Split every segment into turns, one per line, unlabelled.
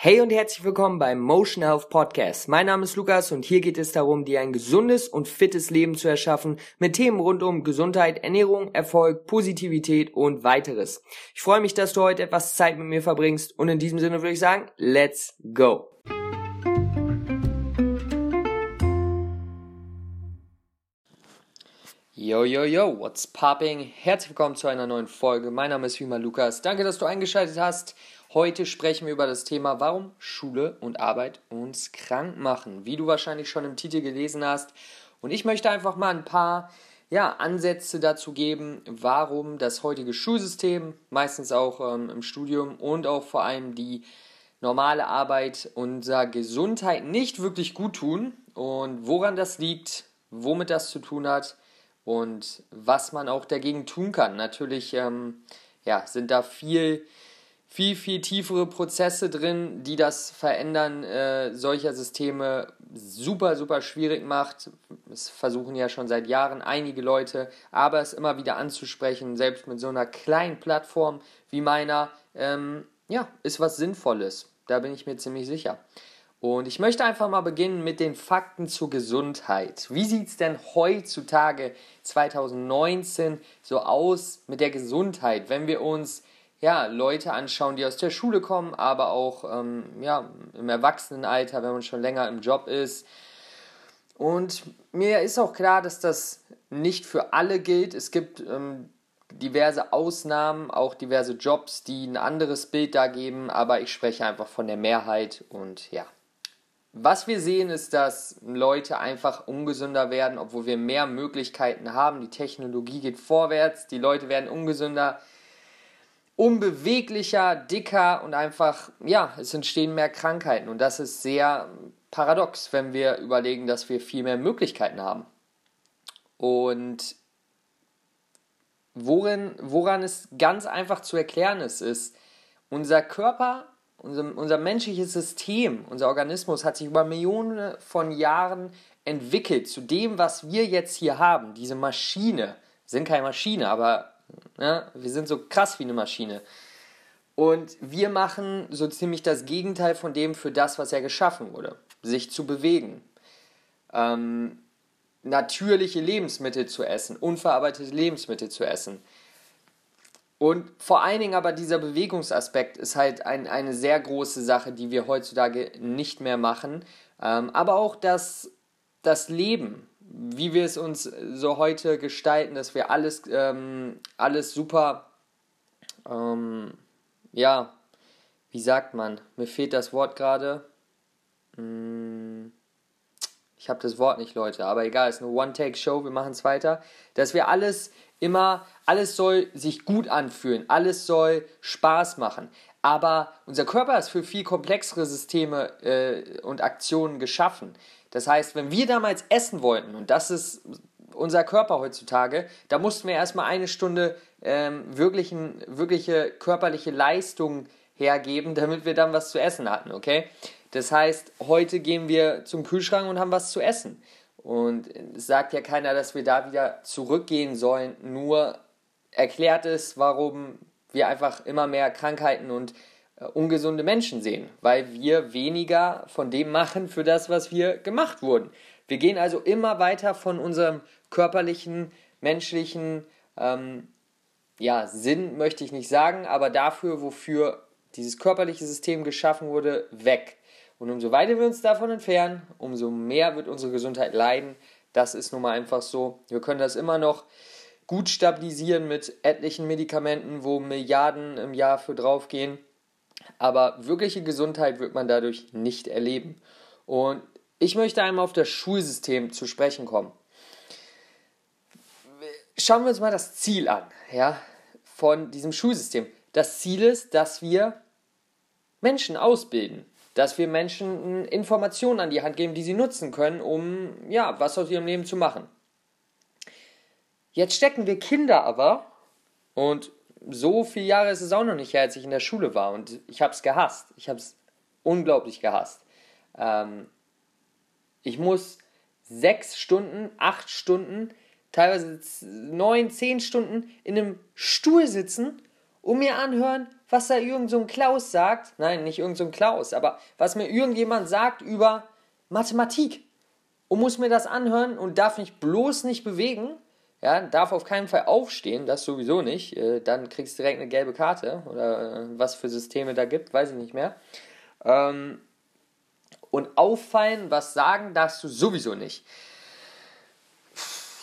Hey und herzlich willkommen beim Motion Health Podcast. Mein Name ist Lukas und hier geht es darum, dir ein gesundes und fittes Leben zu erschaffen mit Themen rund um Gesundheit, Ernährung, Erfolg, Positivität und weiteres. Ich freue mich, dass du heute etwas Zeit mit mir verbringst und in diesem Sinne würde ich sagen, let's go. Yo, yo, yo, what's popping? Herzlich willkommen zu einer neuen Folge. Mein Name ist immer Lukas. Danke, dass du eingeschaltet hast. Heute sprechen wir über das Thema, warum Schule und Arbeit uns krank machen. Wie du wahrscheinlich schon im Titel gelesen hast. Und ich möchte einfach mal ein paar ja, Ansätze dazu geben, warum das heutige Schulsystem, meistens auch ähm, im Studium und auch vor allem die normale Arbeit unserer Gesundheit nicht wirklich gut tun und woran das liegt, womit das zu tun hat und was man auch dagegen tun kann. Natürlich ähm, ja, sind da viel viel, viel tiefere Prozesse drin, die das Verändern äh, solcher Systeme super, super schwierig macht. Es versuchen ja schon seit Jahren einige Leute, aber es immer wieder anzusprechen, selbst mit so einer kleinen Plattform wie meiner, ähm, ja, ist was Sinnvolles. Da bin ich mir ziemlich sicher. Und ich möchte einfach mal beginnen mit den Fakten zur Gesundheit. Wie sieht es denn heutzutage 2019 so aus mit der Gesundheit, wenn wir uns ja, Leute anschauen, die aus der Schule kommen, aber auch ähm, ja, im Erwachsenenalter, wenn man schon länger im Job ist. Und mir ist auch klar, dass das nicht für alle gilt. Es gibt ähm, diverse Ausnahmen, auch diverse Jobs, die ein anderes Bild da geben, aber ich spreche einfach von der Mehrheit und ja. Was wir sehen, ist, dass Leute einfach ungesünder werden, obwohl wir mehr Möglichkeiten haben. Die Technologie geht vorwärts, die Leute werden ungesünder unbeweglicher, dicker und einfach, ja, es entstehen mehr Krankheiten. Und das ist sehr paradox, wenn wir überlegen, dass wir viel mehr Möglichkeiten haben. Und worin, woran es ganz einfach zu erklären ist, ist, unser Körper, unser, unser menschliches System, unser Organismus hat sich über Millionen von Jahren entwickelt zu dem, was wir jetzt hier haben. Diese Maschine, sind keine Maschine, aber ja, wir sind so krass wie eine Maschine. Und wir machen so ziemlich das Gegenteil von dem für das, was er geschaffen wurde. Sich zu bewegen. Ähm, natürliche Lebensmittel zu essen, unverarbeitete Lebensmittel zu essen. Und vor allen Dingen aber dieser Bewegungsaspekt ist halt ein, eine sehr große Sache, die wir heutzutage nicht mehr machen. Ähm, aber auch das, das Leben, wie wir es uns so heute gestalten, dass wir alles, ähm, alles super, ähm, ja, wie sagt man? Mir fehlt das Wort gerade. Hm, ich habe das Wort nicht, Leute, aber egal, es ist eine One-Take-Show, wir machen es weiter. Dass wir alles immer, alles soll sich gut anfühlen, alles soll Spaß machen. Aber unser Körper ist für viel komplexere Systeme äh, und Aktionen geschaffen. Das heißt, wenn wir damals essen wollten, und das ist unser Körper heutzutage, da mussten wir erstmal eine Stunde ähm, wirklichen, wirkliche körperliche Leistung hergeben, damit wir dann was zu essen hatten, okay? Das heißt, heute gehen wir zum Kühlschrank und haben was zu essen. Und es sagt ja keiner, dass wir da wieder zurückgehen sollen, nur erklärt es, warum wir einfach immer mehr Krankheiten und äh, ungesunde Menschen sehen, weil wir weniger von dem machen für das, was wir gemacht wurden. Wir gehen also immer weiter von unserem körperlichen, menschlichen ähm, ja, Sinn, möchte ich nicht sagen, aber dafür, wofür dieses körperliche System geschaffen wurde, weg. Und umso weiter wir uns davon entfernen, umso mehr wird unsere Gesundheit leiden. Das ist nun mal einfach so. Wir können das immer noch gut stabilisieren mit etlichen Medikamenten, wo Milliarden im Jahr für draufgehen aber wirkliche Gesundheit wird man dadurch nicht erleben. Und ich möchte einmal auf das Schulsystem zu sprechen kommen. Schauen wir uns mal das Ziel an, ja, von diesem Schulsystem. Das Ziel ist, dass wir Menschen ausbilden, dass wir Menschen Informationen an die Hand geben, die sie nutzen können, um ja, was aus ihrem Leben zu machen. Jetzt stecken wir Kinder aber und so viele Jahre ist es auch noch nicht her, als ich in der Schule war und ich habe es gehasst. Ich habe es unglaublich gehasst. Ähm, ich muss sechs Stunden, acht Stunden, teilweise neun, zehn Stunden in einem Stuhl sitzen und mir anhören, was da irgend so ein Klaus sagt. Nein, nicht irgend so ein Klaus, aber was mir irgendjemand sagt über Mathematik. Und muss mir das anhören und darf mich bloß nicht bewegen. Ja, darf auf keinen Fall aufstehen, das sowieso nicht. Äh, dann kriegst du direkt eine gelbe Karte oder äh, was für Systeme da gibt, weiß ich nicht mehr. Ähm, und auffallen, was sagen, darfst du sowieso nicht.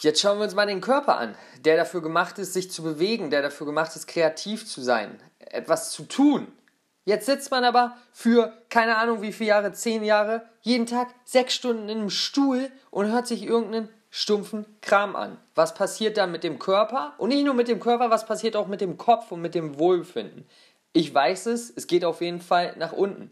Jetzt schauen wir uns mal den Körper an, der dafür gemacht ist, sich zu bewegen, der dafür gemacht ist, kreativ zu sein, etwas zu tun. Jetzt sitzt man aber für keine Ahnung wie viele Jahre, zehn Jahre, jeden Tag sechs Stunden in einem Stuhl und hört sich irgendeinen stumpfen Kram an. Was passiert dann mit dem Körper? Und nicht nur mit dem Körper, was passiert auch mit dem Kopf und mit dem Wohlbefinden? Ich weiß es, es geht auf jeden Fall nach unten.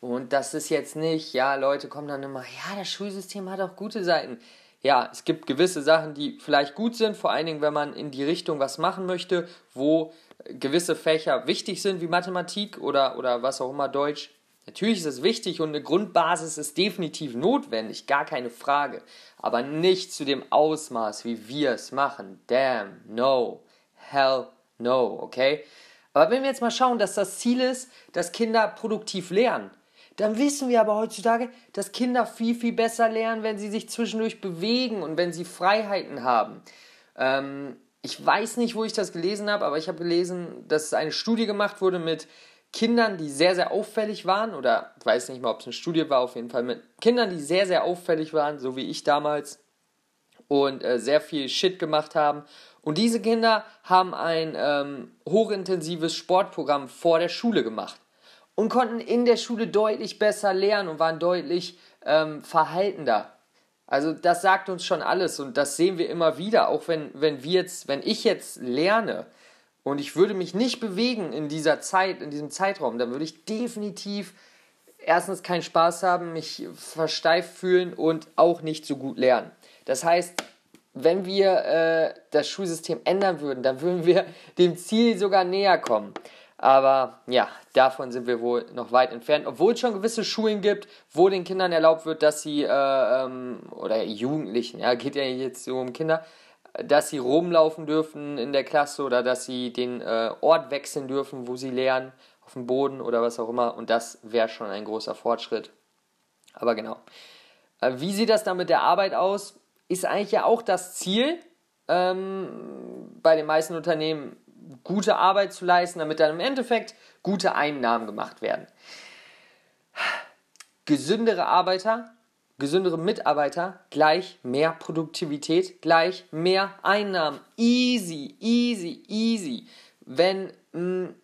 Und das ist jetzt nicht, ja, Leute kommen dann immer, ja, das Schulsystem hat auch gute Seiten. Ja, es gibt gewisse Sachen, die vielleicht gut sind, vor allen Dingen, wenn man in die Richtung was machen möchte, wo gewisse Fächer wichtig sind, wie Mathematik oder, oder was auch immer Deutsch. Natürlich ist es wichtig und eine Grundbasis ist definitiv notwendig, gar keine Frage. Aber nicht zu dem Ausmaß, wie wir es machen. Damn, no, hell, no, okay? Aber wenn wir jetzt mal schauen, dass das Ziel ist, dass Kinder produktiv lernen, dann wissen wir aber heutzutage, dass Kinder viel, viel besser lernen, wenn sie sich zwischendurch bewegen und wenn sie Freiheiten haben. Ähm, ich weiß nicht, wo ich das gelesen habe, aber ich habe gelesen, dass eine Studie gemacht wurde mit Kindern, die sehr, sehr auffällig waren, oder ich weiß nicht mal, ob es eine Studie war, auf jeden Fall mit Kindern, die sehr, sehr auffällig waren, so wie ich damals, und äh, sehr viel Shit gemacht haben. Und diese Kinder haben ein ähm, hochintensives Sportprogramm vor der Schule gemacht und konnten in der Schule deutlich besser lernen und waren deutlich ähm, verhaltender. Also das sagt uns schon alles und das sehen wir immer wieder, auch wenn, wenn wir jetzt, wenn ich jetzt lerne und ich würde mich nicht bewegen in dieser Zeit, in diesem Zeitraum, dann würde ich definitiv erstens keinen Spaß haben, mich versteift fühlen und auch nicht so gut lernen. Das heißt, wenn wir äh, das Schulsystem ändern würden, dann würden wir dem Ziel sogar näher kommen. Aber ja, davon sind wir wohl noch weit entfernt. Obwohl es schon gewisse Schulen gibt, wo den Kindern erlaubt wird, dass sie, äh, ähm, oder Jugendlichen, ja, geht ja jetzt so um Kinder, dass sie rumlaufen dürfen in der Klasse oder dass sie den äh, Ort wechseln dürfen, wo sie lernen, auf dem Boden oder was auch immer. Und das wäre schon ein großer Fortschritt. Aber genau. Äh, wie sieht das dann mit der Arbeit aus? Ist eigentlich ja auch das Ziel ähm, bei den meisten Unternehmen gute Arbeit zu leisten, damit dann im Endeffekt gute Einnahmen gemacht werden. Gesündere Arbeiter, gesündere Mitarbeiter gleich mehr Produktivität, gleich mehr Einnahmen. Easy, easy, easy. Wenn mh, mm,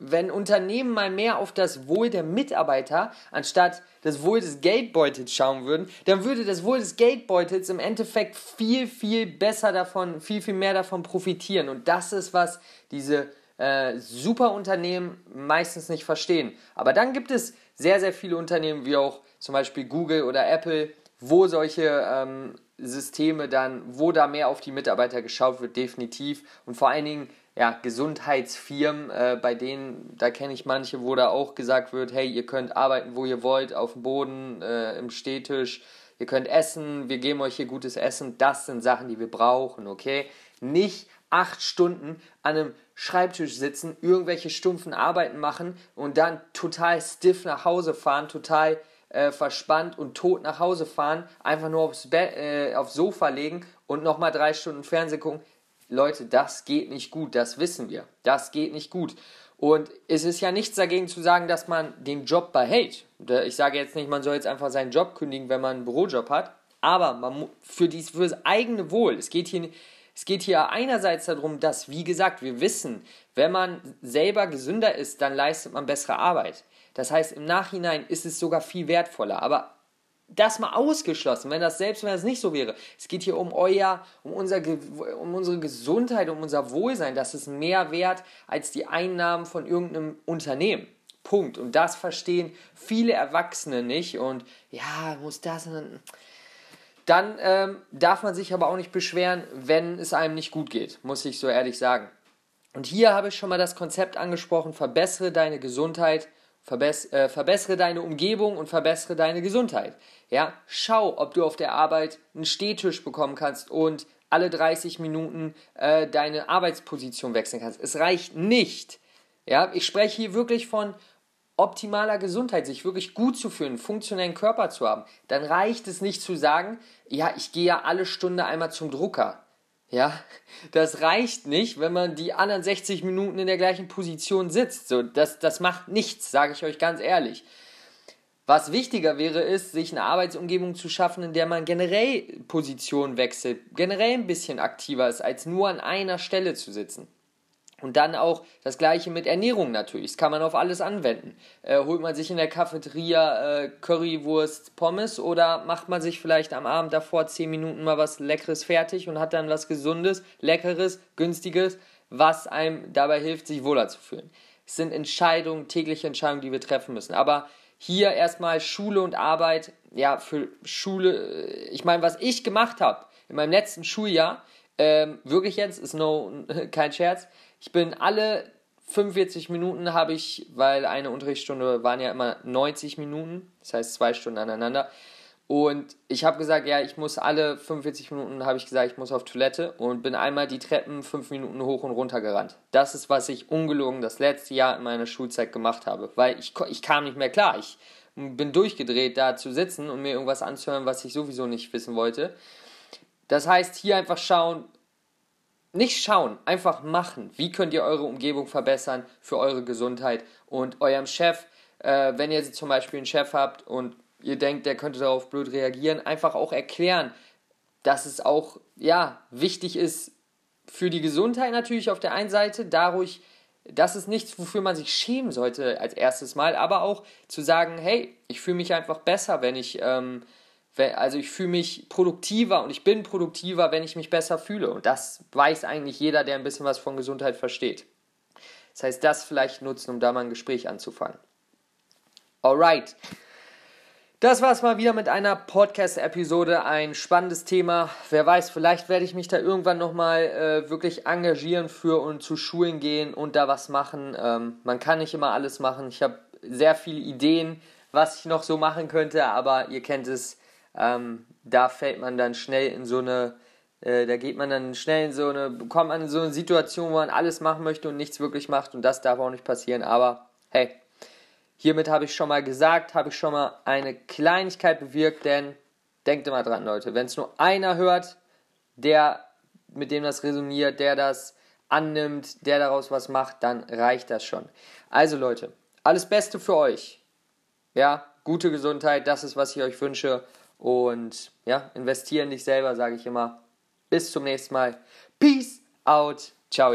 wenn Unternehmen mal mehr auf das Wohl der Mitarbeiter anstatt das Wohl des Geldbeutels schauen würden, dann würde das Wohl des Geldbeutels im Endeffekt viel, viel besser davon, viel, viel mehr davon profitieren. Und das ist, was diese äh, Superunternehmen meistens nicht verstehen. Aber dann gibt es sehr, sehr viele Unternehmen, wie auch zum Beispiel Google oder Apple, wo solche ähm, Systeme dann, wo da mehr auf die Mitarbeiter geschaut wird, definitiv. Und vor allen Dingen ja, Gesundheitsfirmen, äh, bei denen, da kenne ich manche, wo da auch gesagt wird, hey, ihr könnt arbeiten, wo ihr wollt, auf dem Boden, äh, im Stehtisch, ihr könnt essen, wir geben euch hier gutes Essen, das sind Sachen, die wir brauchen, okay? Nicht acht Stunden an einem Schreibtisch sitzen, irgendwelche stumpfen Arbeiten machen und dann total stiff nach Hause fahren, total äh, verspannt und tot nach Hause fahren, einfach nur aufs, Bett, äh, aufs Sofa legen und nochmal drei Stunden Fernsehen gucken. Leute, das geht nicht gut, das wissen wir. Das geht nicht gut. Und es ist ja nichts dagegen zu sagen, dass man den Job behält. Ich sage jetzt nicht, man soll jetzt einfach seinen Job kündigen, wenn man einen Bürojob hat. Aber man, für, dies, für das eigene Wohl. Es geht, hier, es geht hier einerseits darum, dass, wie gesagt, wir wissen, wenn man selber gesünder ist, dann leistet man bessere Arbeit. Das heißt, im Nachhinein ist es sogar viel wertvoller. Aber das mal ausgeschlossen, wenn das selbst wenn das nicht so wäre. Es geht hier um euer, um, unser, um unsere Gesundheit, um unser Wohlsein. Das ist mehr wert als die Einnahmen von irgendeinem Unternehmen. Punkt. Und das verstehen viele Erwachsene nicht. Und ja, muss das. Dann ähm, darf man sich aber auch nicht beschweren, wenn es einem nicht gut geht, muss ich so ehrlich sagen. Und hier habe ich schon mal das Konzept angesprochen, verbessere deine Gesundheit Verbess äh, verbessere deine Umgebung und verbessere deine Gesundheit. Ja, schau, ob du auf der Arbeit einen Stehtisch bekommen kannst und alle 30 Minuten äh, deine Arbeitsposition wechseln kannst. Es reicht nicht, Ja, ich spreche hier wirklich von optimaler Gesundheit, sich wirklich gut zu fühlen, funktionellen Körper zu haben. Dann reicht es nicht zu sagen, ja, ich gehe ja alle Stunde einmal zum Drucker. Ja, das reicht nicht, wenn man die anderen 60 Minuten in der gleichen Position sitzt. So, das, das macht nichts, sage ich euch ganz ehrlich. Was wichtiger wäre, ist, sich eine Arbeitsumgebung zu schaffen, in der man generell Position wechselt, generell ein bisschen aktiver ist, als nur an einer Stelle zu sitzen. Und dann auch das gleiche mit Ernährung natürlich. Das kann man auf alles anwenden. Äh, holt man sich in der Cafeteria äh, Currywurst, Pommes oder macht man sich vielleicht am Abend davor 10 Minuten mal was Leckeres fertig und hat dann was Gesundes, Leckeres, Günstiges, was einem dabei hilft, sich wohler zu fühlen. Es sind Entscheidungen, tägliche Entscheidungen, die wir treffen müssen. Aber hier erstmal Schule und Arbeit. Ja, für Schule, äh, ich meine, was ich gemacht habe in meinem letzten Schuljahr, ähm, wirklich jetzt, ist no, kein Scherz, ich bin alle 45 Minuten habe ich, weil eine Unterrichtsstunde waren ja immer 90 Minuten, das heißt zwei Stunden aneinander. Und ich habe gesagt, ja, ich muss alle 45 Minuten, habe ich gesagt, ich muss auf Toilette und bin einmal die Treppen fünf Minuten hoch und runter gerannt. Das ist, was ich ungelogen das letzte Jahr in meiner Schulzeit gemacht habe, weil ich, ich kam nicht mehr klar. Ich bin durchgedreht, da zu sitzen und mir irgendwas anzuhören, was ich sowieso nicht wissen wollte. Das heißt, hier einfach schauen, nicht schauen, einfach machen. Wie könnt ihr eure Umgebung verbessern für eure Gesundheit und eurem Chef, äh, wenn ihr zum Beispiel einen Chef habt und ihr denkt, der könnte darauf blöd reagieren, einfach auch erklären, dass es auch ja wichtig ist für die Gesundheit natürlich auf der einen Seite, dadurch, das ist nichts, wofür man sich schämen sollte als erstes Mal, aber auch zu sagen, hey, ich fühle mich einfach besser, wenn ich ähm, also ich fühle mich produktiver und ich bin produktiver, wenn ich mich besser fühle. Und das weiß eigentlich jeder, der ein bisschen was von Gesundheit versteht. Das heißt, das vielleicht nutzen, um da mal ein Gespräch anzufangen. Alright. Das war es mal wieder mit einer Podcast-Episode. Ein spannendes Thema. Wer weiß, vielleicht werde ich mich da irgendwann nochmal äh, wirklich engagieren für und zu Schulen gehen und da was machen. Ähm, man kann nicht immer alles machen. Ich habe sehr viele Ideen, was ich noch so machen könnte, aber ihr kennt es ähm, da fällt man dann schnell in so eine, äh, da geht man dann schnell in so eine, kommt man in so eine Situation, wo man alles machen möchte und nichts wirklich macht und das darf auch nicht passieren. Aber hey, hiermit habe ich schon mal gesagt, habe ich schon mal eine Kleinigkeit bewirkt, denn denkt immer dran, Leute, wenn es nur einer hört, der mit dem das resoniert, der das annimmt, der daraus was macht, dann reicht das schon. Also Leute, alles Beste für euch. Ja, gute Gesundheit, das ist, was ich euch wünsche. Und ja, investieren dich selber, sage ich immer. Bis zum nächsten Mal. Peace out. Ciao.